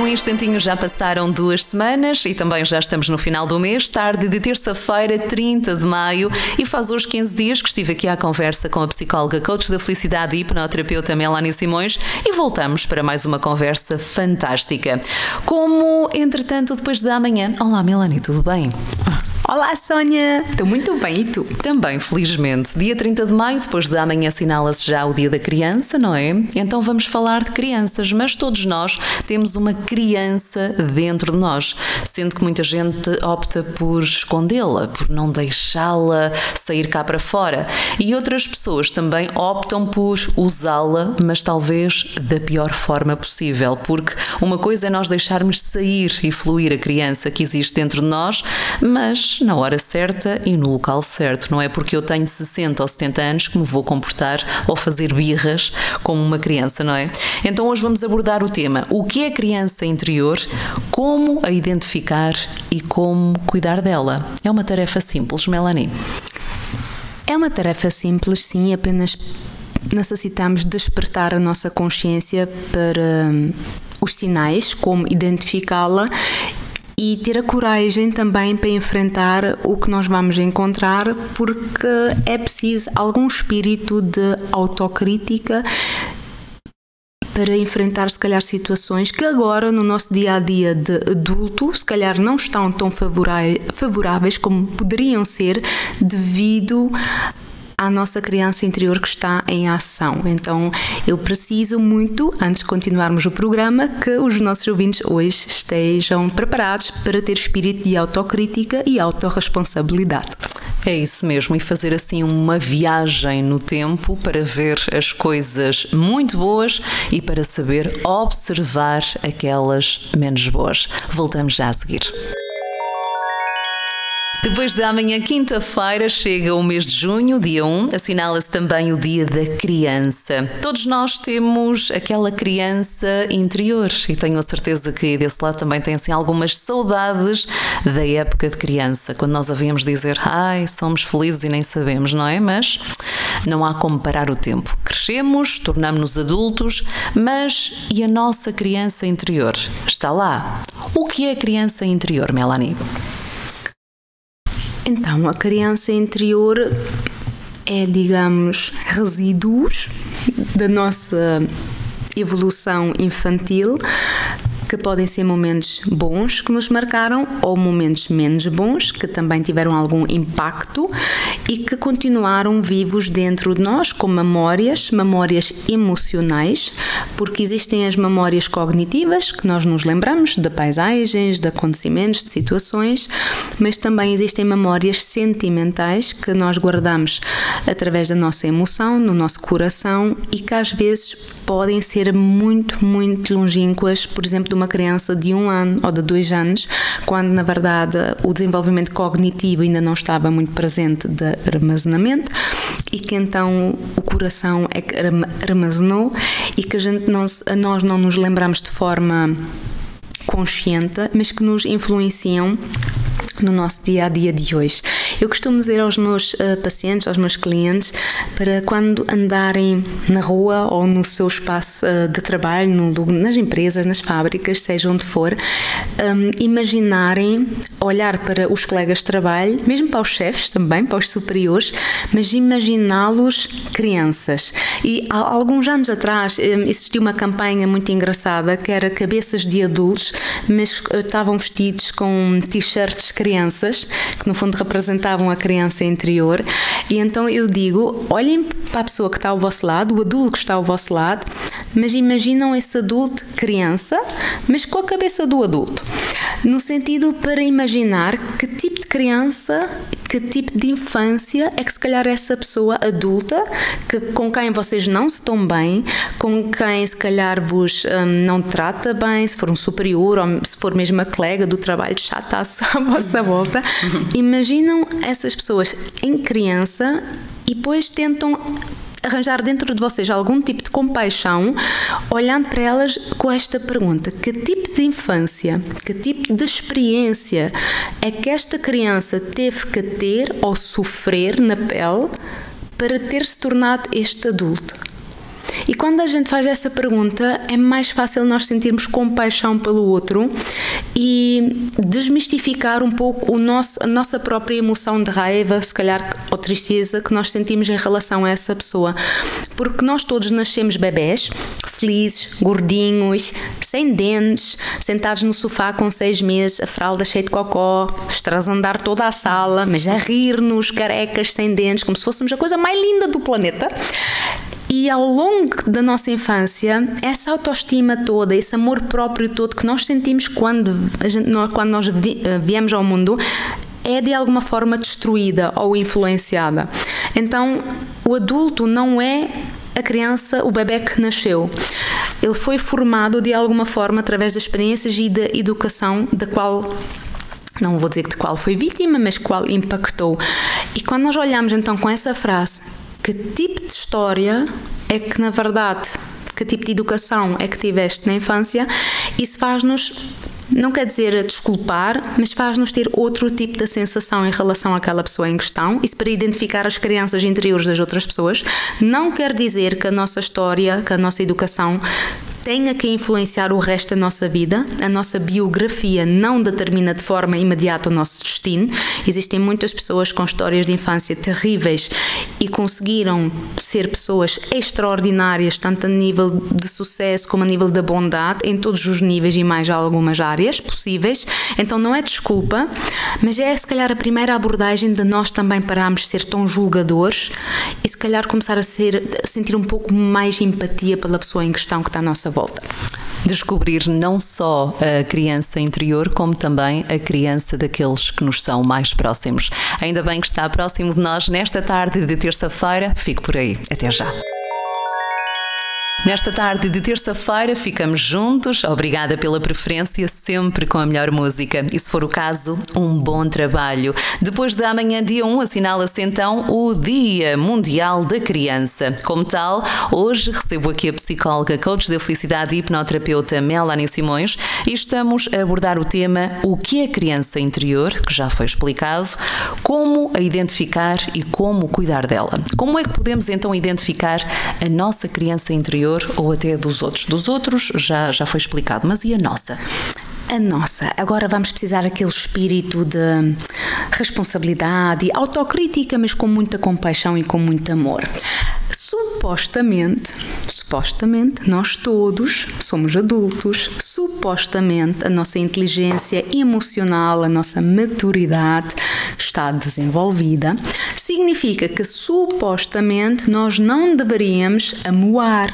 Num instantinho já passaram duas semanas e também já estamos no final do mês, tarde de terça-feira, 30 de maio, e faz hoje 15 dias que estive aqui à conversa com a psicóloga, coach da felicidade e hipnoterapeuta Melanie Simões e voltamos para mais uma conversa fantástica. Como, entretanto, depois da manhã. Olá, Melanie, tudo bem? Olá, Sónia! Estou muito bem, e tu? Também, felizmente. Dia 30 de maio, depois de amanhã, assinala-se já o Dia da Criança, não é? Então vamos falar de crianças, mas todos nós temos uma criança dentro de nós, sendo que muita gente opta por escondê-la, por não deixá-la sair cá para fora. E outras pessoas também optam por usá-la, mas talvez da pior forma possível, porque uma coisa é nós deixarmos sair e fluir a criança que existe dentro de nós, mas na hora certa e no local certo. Não é porque eu tenho 60 ou 70 anos que me vou comportar ou fazer birras como uma criança, não é? Então hoje vamos abordar o tema: o que é criança interior, como a identificar e como cuidar dela. É uma tarefa simples, Melanie. É uma tarefa simples, sim, apenas necessitamos despertar a nossa consciência para hum, os sinais, como identificá-la e ter a coragem também para enfrentar o que nós vamos encontrar, porque é preciso algum espírito de autocrítica para enfrentar, se calhar, situações que agora, no nosso dia a dia de adulto, se calhar não estão tão favoráveis como poderiam ser devido à nossa criança interior que está em ação. Então, eu preciso muito, antes de continuarmos o programa, que os nossos ouvintes hoje estejam preparados para ter espírito de autocrítica e autorresponsabilidade. É isso mesmo, e fazer assim uma viagem no tempo para ver as coisas muito boas e para saber observar aquelas menos boas. Voltamos já a seguir. Depois da amanhã, quinta-feira, chega o mês de junho, dia 1, assinala-se também o Dia da Criança. Todos nós temos aquela criança interior e tenho a certeza que desse lado também tem assim algumas saudades da época de criança, quando nós havíamos dizer, ai, somos felizes e nem sabemos, não é? Mas não há como parar o tempo. Crescemos, tornamos-nos adultos, mas e a nossa criança interior? Está lá. O que é criança interior, Melanie? Então, a criança interior é, digamos, resíduos da nossa evolução infantil que podem ser momentos bons que nos marcaram ou momentos menos bons que também tiveram algum impacto e que continuaram vivos dentro de nós com memórias, memórias emocionais, porque existem as memórias cognitivas que nós nos lembramos de paisagens, de acontecimentos, de situações, mas também existem memórias sentimentais que nós guardamos através da nossa emoção, no nosso coração e que às vezes podem ser muito, muito longínquas, por exemplo, uma criança de um ano ou de dois anos, quando na verdade o desenvolvimento cognitivo ainda não estava muito presente de armazenamento e que então o coração é que armazenou e que a gente não, nós não nos lembramos de forma consciente, mas que nos influenciam no nosso dia a dia de hoje. Eu costumo dizer aos meus uh, pacientes, aos meus clientes, para quando andarem na rua ou no seu espaço uh, de trabalho, no, nas empresas, nas fábricas, seja onde for, um, imaginarem olhar para os colegas de trabalho, mesmo para os chefes também, para os superiores, mas imaginá-los crianças. E há alguns anos atrás um, existiu uma campanha muito engraçada que era cabeças de adultos, mas uh, estavam vestidos com t-shirts crianças, que no fundo representavam a criança interior. E então eu digo: olhem para a pessoa que está ao vosso lado, o adulto que está ao vosso lado, mas imaginam esse adulto criança, mas com a cabeça do adulto. No sentido para imaginar que tipo de criança, que tipo de infância é que se calhar essa pessoa adulta, que, com quem vocês não se estão bem, com quem se calhar vos um, não trata bem, se for um superior ou se for mesmo a colega do trabalho chataço à vossa volta, imaginam essas pessoas em criança e depois tentam arranjar dentro de vocês algum tipo de compaixão, olhando para elas com esta pergunta: que tipo de infância, que tipo de experiência é que esta criança teve que ter ou sofrer na pele para ter se tornado este adulto? E quando a gente faz essa pergunta, é mais fácil nós sentirmos compaixão pelo outro e desmistificar um pouco o nosso, a nossa própria emoção de raiva, se calhar, ou tristeza que nós sentimos em relação a essa pessoa. Porque nós todos nascemos bebés, felizes, gordinhos, sem dentes, sentados no sofá com seis meses, a fralda cheia de cocó, estrasandar toda a sala, mas a rir-nos, carecas, sem dentes, como se fôssemos a coisa mais linda do planeta. E ao longo da nossa infância, essa autoestima toda, esse amor próprio todo que nós sentimos quando, gente, quando nós eh, viemos ao mundo, é de alguma forma destruída ou influenciada. Então, o adulto não é a criança, o bebê que nasceu. Ele foi formado de alguma forma através das experiências e da educação da qual não vou dizer de qual foi vítima, mas qual impactou. E quando nós olhamos então com essa frase, que tipo de história é que na verdade, que tipo de educação é que tiveste na infância, isso faz-nos não quer dizer desculpar, mas faz-nos ter outro tipo de sensação em relação àquela pessoa em questão. Isso para identificar as crianças interiores das outras pessoas. Não quer dizer que a nossa história, que a nossa educação tenha que influenciar o resto da nossa vida. A nossa biografia não determina de forma imediata o nosso destino. Existem muitas pessoas com histórias de infância terríveis e conseguiram ser pessoas extraordinárias, tanto a nível de sucesso como a nível da bondade, em todos os níveis e mais algumas áreas possíveis. Então não é desculpa, mas é se calhar a primeira abordagem de nós também pararmos de ser tão julgadores e se calhar começar a, ser, a sentir um pouco mais empatia pela pessoa em questão que está à nossa volta. Descobrir não só a criança interior, como também a criança daqueles que nos são mais próximos. Ainda bem que está próximo de nós nesta tarde de terça-feira. Fico por aí. Até já. Nesta tarde de terça-feira ficamos juntos. Obrigada pela preferência, sempre com a melhor música. E se for o caso, um bom trabalho. Depois de amanhã, dia 1, assinala-se então o Dia Mundial da Criança. Como tal, hoje recebo aqui a psicóloga, coach de felicidade e hipnoterapeuta Melanie Simões e estamos a abordar o tema O que é criança interior, que já foi explicado, como a identificar e como cuidar dela. Como é que podemos então identificar a nossa criança interior? Ou até dos outros. Dos outros já, já foi explicado, mas e a nossa? A nossa. Agora vamos precisar daquele espírito de responsabilidade autocrítica, mas com muita compaixão e com muito amor. Supostamente, supostamente, nós todos somos adultos, supostamente a nossa inteligência emocional, a nossa maturidade está desenvolvida, significa que supostamente nós não deveríamos amoar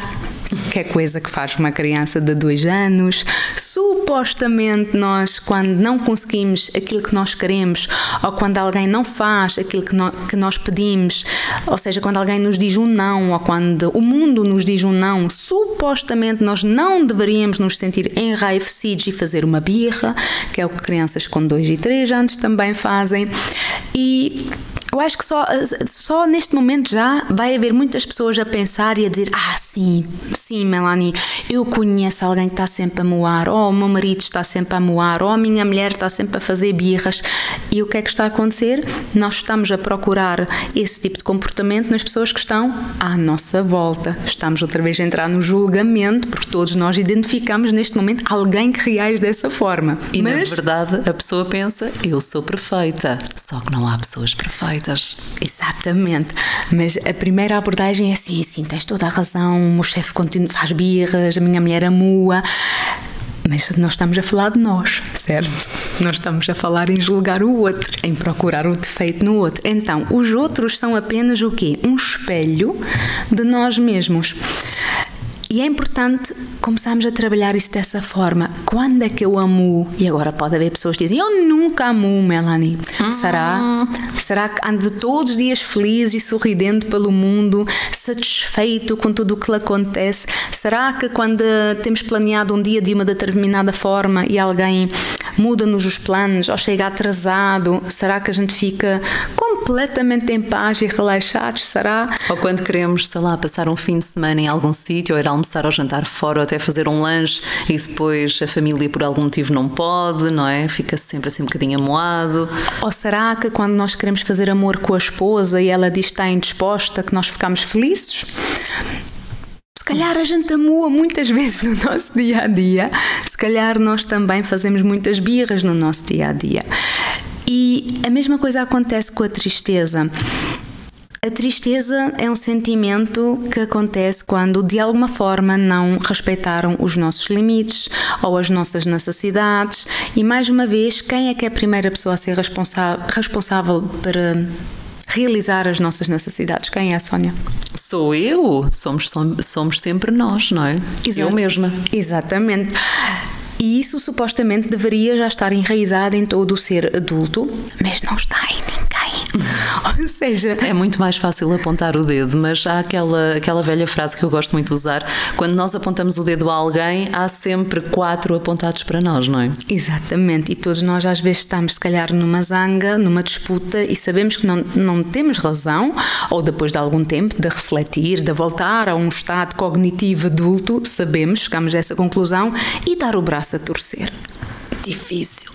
que é coisa que faz uma criança de dois anos. Supostamente, nós, quando não conseguimos aquilo que nós queremos, ou quando alguém não faz aquilo que, no, que nós pedimos, ou seja, quando alguém nos diz um não, ou quando o mundo nos diz um não, supostamente nós não deveríamos nos sentir enraivecidos e fazer uma birra, que é o que crianças com dois e três anos também fazem. E eu acho que só, só neste momento já vai haver muitas pessoas a pensar e a dizer: Ah, sim, sim, Melanie, eu conheço alguém que está sempre a moar, ou o meu marido está sempre a moar, ou a minha mulher está sempre a fazer birras. E o que é que está a acontecer? Nós estamos a procurar esse tipo de comportamento nas pessoas que estão à nossa volta. Estamos outra vez a entrar no julgamento, porque todos nós identificamos neste momento alguém que reage dessa forma. E Mas... na verdade a pessoa pensa: Eu sou perfeita. Só que não há pessoas perfeitas. Exatamente. Mas a primeira abordagem é assim: sim, tens toda a razão, o meu chefe faz birras, a minha mulher amua. Mas nós estamos a falar de nós, certo? Nós estamos a falar em julgar o outro, em procurar o defeito no outro. Então, os outros são apenas o quê? Um espelho de nós mesmos. E é importante começarmos a trabalhar isso dessa forma. Quando é que eu amo? E agora pode haver pessoas que dizem: Eu nunca amo, Melanie. Hum. Será? Será que ando todos os dias feliz e sorridente pelo mundo, satisfeito com tudo o que lhe acontece? Será que quando temos planeado um dia de uma determinada forma e alguém muda-nos os planos ou chega atrasado, será que a gente fica completamente em paz e relaxados? Será? Ou quando queremos, sei lá, passar um fim de semana em algum sítio ou ir almoçar ou jantar fora ou até fazer um lanche e depois a família por algum motivo não pode, não é? Fica sempre assim um bocadinho amoado. Ou será que quando nós queremos fazer amor com a esposa e ela diz que está indisposta, que nós ficamos felizes? calhar a gente amua muitas vezes no nosso dia a dia, se calhar nós também fazemos muitas birras no nosso dia a dia. E a mesma coisa acontece com a tristeza. A tristeza é um sentimento que acontece quando de alguma forma não respeitaram os nossos limites ou as nossas necessidades. E mais uma vez, quem é que é a primeira pessoa a ser responsável para realizar as nossas necessidades? Quem é a Sónia? Sou eu, somos, somos sempre nós, não é? Exato. Eu mesma. Exatamente. E isso supostamente deveria já estar enraizado em todo o ser adulto, mas não está ninguém. Ou seja, é muito mais fácil apontar o dedo, mas há aquela, aquela velha frase que eu gosto muito de usar: quando nós apontamos o dedo a alguém, há sempre quatro apontados para nós, não é? Exatamente, e todos nós às vezes estamos, se calhar, numa zanga, numa disputa e sabemos que não, não temos razão, ou depois de algum tempo de refletir, de voltar a um estado cognitivo adulto, sabemos, chegamos a essa conclusão e dar o braço a torcer. Difícil.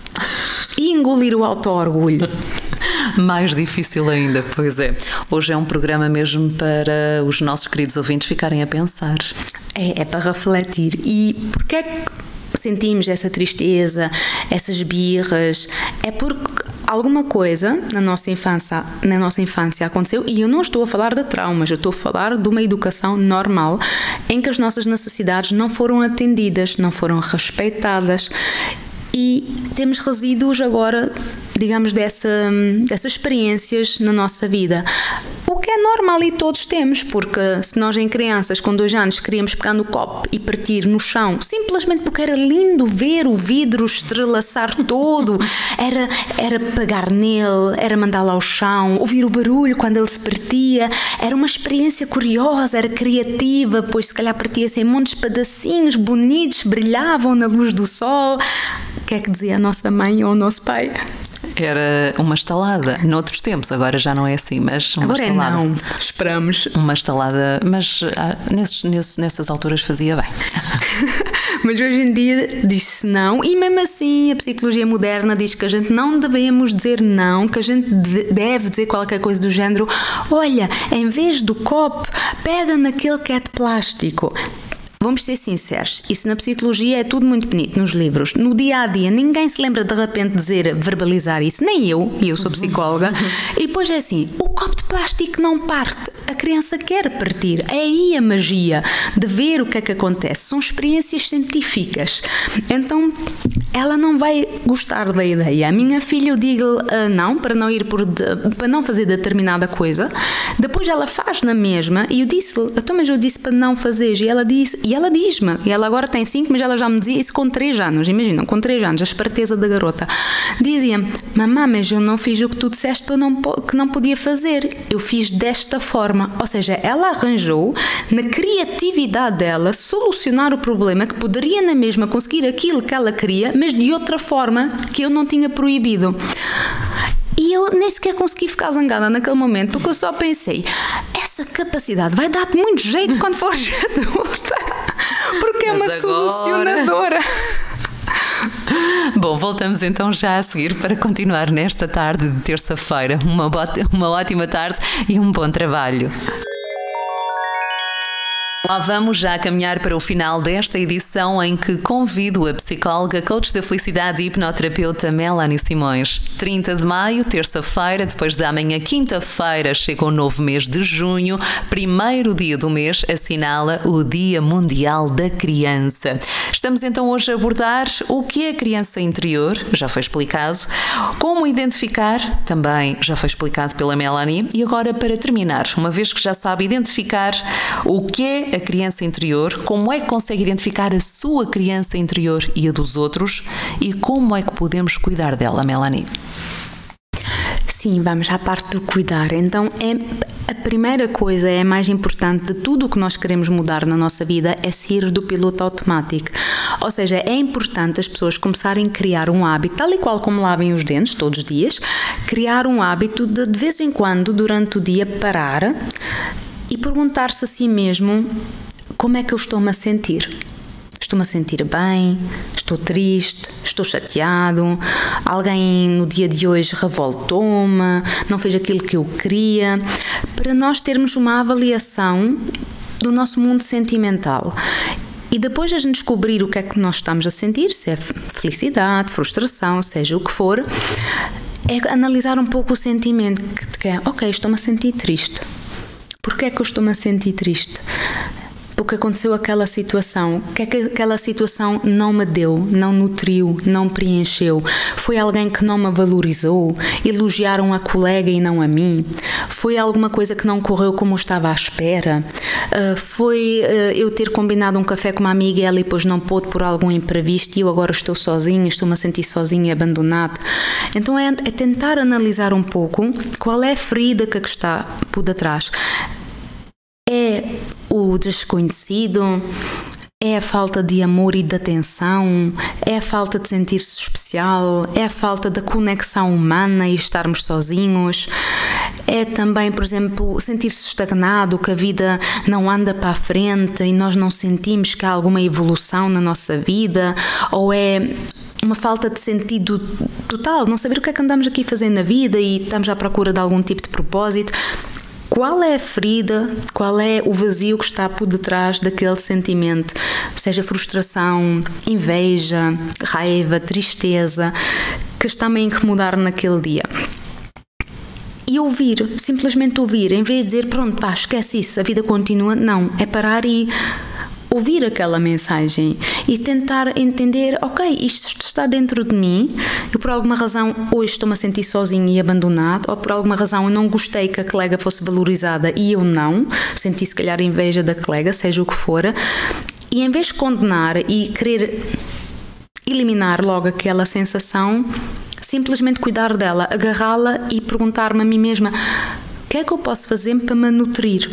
E engolir o auto-orgulho. Mais difícil ainda, pois é. Hoje é um programa mesmo para os nossos queridos ouvintes ficarem a pensar. É, é para refletir. E porquê é que sentimos essa tristeza, essas birras? É porque alguma coisa na nossa infância, na nossa infância aconteceu e eu não estou a falar de traumas, eu estou a falar de uma educação normal em que as nossas necessidades não foram atendidas, não foram respeitadas e temos resíduos agora, digamos, dessa, dessas experiências na nossa vida. O que é normal e todos temos, porque se nós em crianças com dois anos queríamos pegar no copo e partir no chão, simplesmente porque era lindo ver o vidro estrelaçar todo, era, era pegar nele, era mandá-lo ao chão, ouvir o barulho quando ele se partia, era uma experiência curiosa, era criativa, pois se calhar partia-se em montes de pedacinhos bonitos, brilhavam na luz do sol. O que é que dizia a nossa mãe ou o nosso pai? Era uma estalada. Noutros tempos, agora já não é assim, mas uma agora estalada. É não. Esperamos. Uma estalada, mas ah, nesses, nesses, nessas alturas fazia bem. mas hoje em dia diz-se não, e mesmo assim a psicologia moderna diz que a gente não devemos dizer não, que a gente deve dizer qualquer coisa do género: olha, em vez do copo, pega naquele que é de plástico. Vamos ser sinceros, isso na psicologia é tudo muito bonito nos livros. No dia a dia, ninguém se lembra de repente dizer, verbalizar isso, nem eu, e eu sou psicóloga. e depois é assim: o copo de plástico não parte, a criança quer partir. É aí a magia de ver o que é que acontece. São experiências científicas. Então ela não vai gostar da ideia. A minha filha, eu digo uh, não, para não ir por de, para não fazer determinada coisa. Depois ela faz na mesma e eu disse, então, mas eu disse para não fazer. E ela disse, e ela diz-me, e ela agora tem 5, mas ela já me dizia isso com 3 anos. Imaginam, com 3 anos, a esperteza da garota. Dizia-me, mamãe, mas eu não fiz o que tu disseste que, não, que não podia fazer. Eu fiz desta forma. Ou seja, ela arranjou, na criatividade dela, solucionar o problema que poderia na mesma conseguir aquilo que ela queria, mas de outra forma que eu não tinha proibido. E eu nem sequer consegui ficar zangada naquele momento, porque eu só pensei: essa capacidade vai dar-te muito jeito quando fores adulta, porque é uma agora... solucionadora. Bom, voltamos então já a seguir para continuar nesta tarde de terça-feira. Uma, uma ótima tarde e um bom trabalho. Lá vamos já caminhar para o final desta edição em que convido a psicóloga, coach da felicidade e hipnoterapeuta Melanie Simões. 30 de maio, terça-feira, depois da manhã, quinta-feira, chega o novo mês de junho. Primeiro dia do mês assinala o Dia Mundial da Criança. Estamos então hoje a abordar o que é a criança interior, já foi explicado, como identificar, também já foi explicado pela Melanie, e agora para terminar, uma vez que já sabe identificar o que é a criança interior, como é que consegue identificar a sua criança interior e a dos outros e como é que podemos cuidar dela, Melanie? Sim, vamos à parte do cuidar. Então, é a primeira coisa, é a mais importante de tudo o que nós queremos mudar na nossa vida é sair do piloto automático. Ou seja, é importante as pessoas começarem a criar um hábito, tal e qual como lavem os dentes todos os dias, criar um hábito de de vez em quando, durante o dia, parar e perguntar-se a si mesmo como é que eu estou-me a sentir. Estou-me a sentir bem? Estou triste? Estou chateado? Alguém no dia de hoje revoltou-me? Não fez aquilo que eu queria? Para nós termos uma avaliação do nosso mundo sentimental. E depois a gente descobrir o que é que nós estamos a sentir, se é felicidade, frustração, seja o que for, é analisar um pouco o sentimento que é, ok, estou-me a sentir triste. Porquê é que eu estou-me a sentir triste? Porque aconteceu aquela situação. O que é que aquela situação não me deu, não nutriu, não preencheu? Foi alguém que não me valorizou? Elogiaram a colega e não a mim? Foi alguma coisa que não correu como eu estava à espera? Uh, foi uh, eu ter combinado um café com uma amiga e ela depois não pôde por algum imprevisto e eu agora estou sozinha, estou-me a sentir sozinha abandonada? Então é, é tentar analisar um pouco qual é a ferida que está por detrás. O desconhecido, é a falta de amor e de atenção, é a falta de sentir-se especial, é a falta da conexão humana e estarmos sozinhos, é também, por exemplo, sentir-se estagnado, que a vida não anda para a frente e nós não sentimos que há alguma evolução na nossa vida, ou é uma falta de sentido total, não saber o que é que andamos aqui fazendo na vida e estamos à procura de algum tipo de propósito qual é a ferida, qual é o vazio que está por detrás daquele sentimento, seja frustração, inveja, raiva, tristeza, que está-me a incomodar naquele dia. E ouvir, simplesmente ouvir, em vez de dizer, pronto, pá, esquece isso, a vida continua. Não, é parar e ouvir aquela mensagem e tentar entender, ok, isto está dentro de mim, eu por alguma razão hoje estou-me a sentir sozinho e abandonado, ou por alguma razão eu não gostei que a colega fosse valorizada e eu não, senti se calhar inveja da colega, seja o que for, e em vez de condenar e querer eliminar logo aquela sensação, simplesmente cuidar dela, agarrá-la e perguntar-me a mim mesma: o que é que eu posso fazer para me nutrir?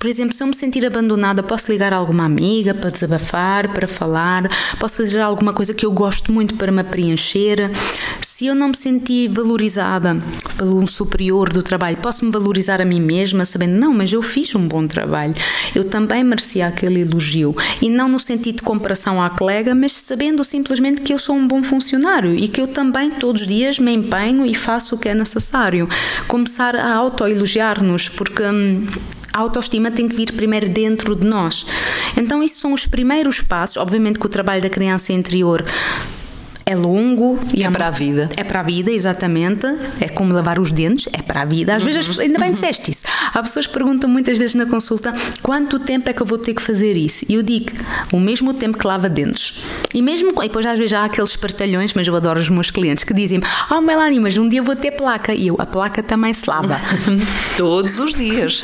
Por exemplo, se eu me sentir abandonada, posso ligar a alguma amiga para desabafar, para falar, posso fazer alguma coisa que eu gosto muito para me preencher. Se eu não me sentir valorizada pelo superior do trabalho, posso me valorizar a mim mesma, sabendo, não, mas eu fiz um bom trabalho, eu também merecia aquele elogio. E não no sentido de comparação à colega, mas sabendo simplesmente que eu sou um bom funcionário e que eu também todos os dias me empenho e faço o que é necessário. Começar a autoelogiar-nos, porque. Hum, a autoestima tem que vir primeiro dentro de nós. Então, esses são os primeiros passos. Obviamente que o trabalho da criança interior é longo e é, é para a vida. É para a vida, exatamente. É como lavar os dentes, é para a vida. Às uhum. vezes, pessoas, ainda bem disseste isso. Há pessoas que perguntam muitas vezes na consulta quanto tempo é que eu vou ter que fazer isso? E eu digo, o mesmo tempo que lava dentes. E mesmo, e depois às vezes há aqueles partalhões, mas eu adoro os meus clientes que dizem: Ah, oh, Melanie, mas um dia vou ter placa. E eu, a placa também se lava. Todos os dias.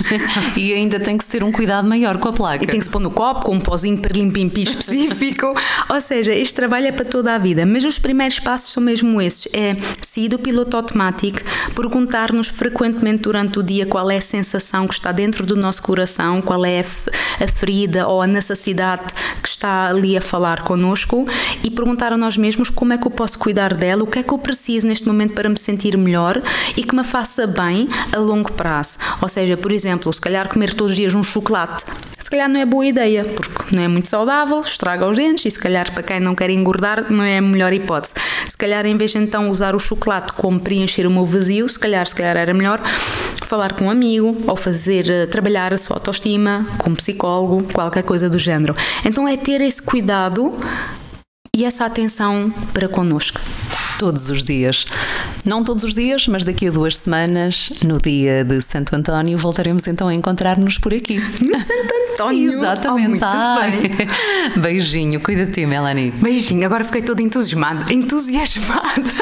e ainda tem que se ter um cuidado maior com a placa. E tem que se pôr no copo com um pozinho para limpim específico. Ou seja, este trabalho é para toda a vida. Mas os os primeiros passos são mesmo esses: é sair do piloto automático, perguntar-nos frequentemente durante o dia qual é a sensação que está dentro do nosso coração, qual é a ferida ou a necessidade que está ali a falar connosco e perguntar a nós mesmos como é que eu posso cuidar dela, o que é que eu preciso neste momento para me sentir melhor e que me faça bem a longo prazo. Ou seja, por exemplo, se calhar comer todos os dias um chocolate se calhar não é boa ideia, porque não é muito saudável, estraga os dentes e se calhar para quem não quer engordar não é a melhor hipótese. Se calhar em vez de então usar o chocolate como preencher o meu vazio, se calhar, se calhar era melhor falar com um amigo ou fazer eh, trabalhar a sua autoestima com um psicólogo, qualquer coisa do género. Então é ter esse cuidado e essa atenção para connosco. Todos os dias. Não todos os dias, mas daqui a duas semanas, no dia de Santo António, voltaremos então a encontrar-nos por aqui. No Santo António! Exatamente. Oh, Ai. Beijinho, cuida de ti, Melanie. Beijinho, agora fiquei toda entusiasmada. Entusiasmada.